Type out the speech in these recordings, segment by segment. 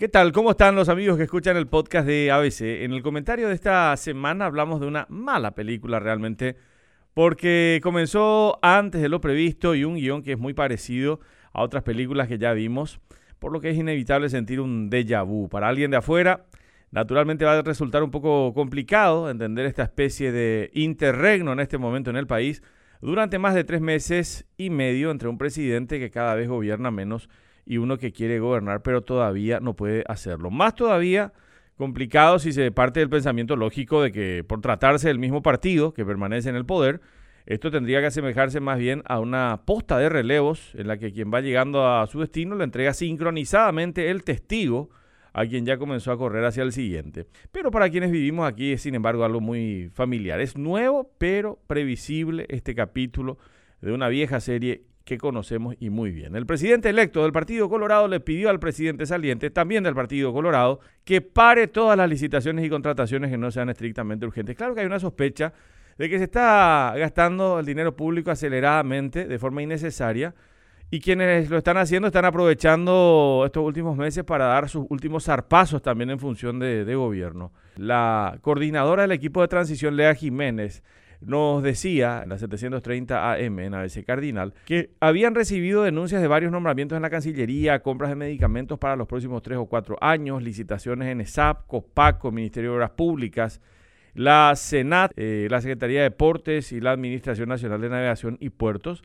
¿Qué tal? ¿Cómo están los amigos que escuchan el podcast de ABC? En el comentario de esta semana hablamos de una mala película realmente, porque comenzó antes de lo previsto y un guion que es muy parecido a otras películas que ya vimos, por lo que es inevitable sentir un déjà vu. Para alguien de afuera, naturalmente va a resultar un poco complicado entender esta especie de interregno en este momento en el país durante más de tres meses y medio entre un presidente que cada vez gobierna menos y uno que quiere gobernar pero todavía no puede hacerlo. Más todavía complicado si se parte del pensamiento lógico de que por tratarse del mismo partido que permanece en el poder, esto tendría que asemejarse más bien a una posta de relevos en la que quien va llegando a su destino le entrega sincronizadamente el testigo a quien ya comenzó a correr hacia el siguiente. Pero para quienes vivimos aquí es sin embargo algo muy familiar. Es nuevo pero previsible este capítulo de una vieja serie que conocemos y muy bien. El presidente electo del Partido Colorado le pidió al presidente saliente, también del Partido Colorado, que pare todas las licitaciones y contrataciones que no sean estrictamente urgentes. Claro que hay una sospecha de que se está gastando el dinero público aceleradamente, de forma innecesaria, y quienes lo están haciendo están aprovechando estos últimos meses para dar sus últimos zarpazos también en función de, de gobierno. La coordinadora del equipo de transición, Lea Jiménez, nos decía en la 730 AM en ABC Cardinal que habían recibido denuncias de varios nombramientos en la Cancillería, compras de medicamentos para los próximos tres o cuatro años, licitaciones en ESAP, COPACO, Ministerio de Obras Públicas, la Senat, eh, la Secretaría de Deportes y la Administración Nacional de Navegación y Puertos.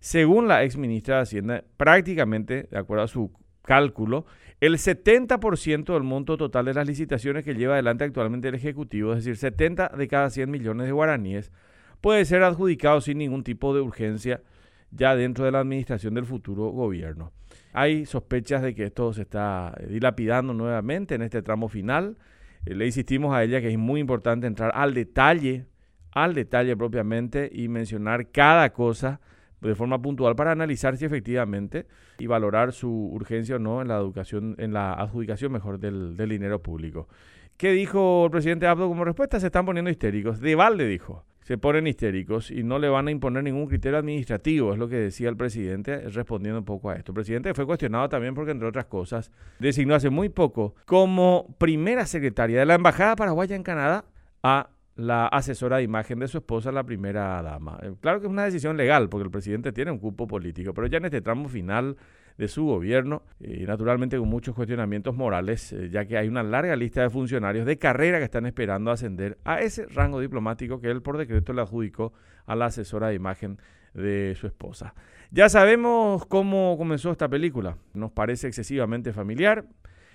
Según la ex ministra de Hacienda, prácticamente, de acuerdo a su cálculo, el 70% del monto total de las licitaciones que lleva adelante actualmente el Ejecutivo, es decir, 70 de cada 100 millones de guaraníes, puede ser adjudicado sin ningún tipo de urgencia ya dentro de la administración del futuro gobierno. Hay sospechas de que esto se está dilapidando nuevamente en este tramo final. Eh, le insistimos a ella que es muy importante entrar al detalle, al detalle propiamente y mencionar cada cosa de forma puntual para analizar si efectivamente y valorar su urgencia o no en la educación, en la adjudicación mejor del, dinero público. ¿Qué dijo el presidente Abdo como respuesta? Se están poniendo histéricos. De balde dijo, se ponen histéricos y no le van a imponer ningún criterio administrativo, es lo que decía el presidente respondiendo un poco a esto. El presidente fue cuestionado también porque, entre otras cosas, designó hace muy poco como primera secretaria de la Embajada Paraguaya en Canadá a la asesora de imagen de su esposa, la primera dama. Eh, claro que es una decisión legal, porque el presidente tiene un cupo político, pero ya en este tramo final de su gobierno, y naturalmente con muchos cuestionamientos morales, eh, ya que hay una larga lista de funcionarios de carrera que están esperando ascender a ese rango diplomático que él por decreto le adjudicó a la asesora de imagen de su esposa. Ya sabemos cómo comenzó esta película, nos parece excesivamente familiar,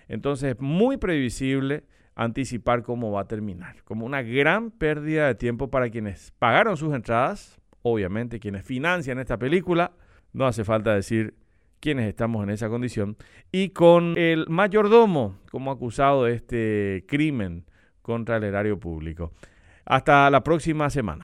entonces muy previsible anticipar cómo va a terminar. Como una gran pérdida de tiempo para quienes pagaron sus entradas, obviamente quienes financian esta película, no hace falta decir quienes estamos en esa condición, y con el mayordomo como acusado de este crimen contra el erario público. Hasta la próxima semana.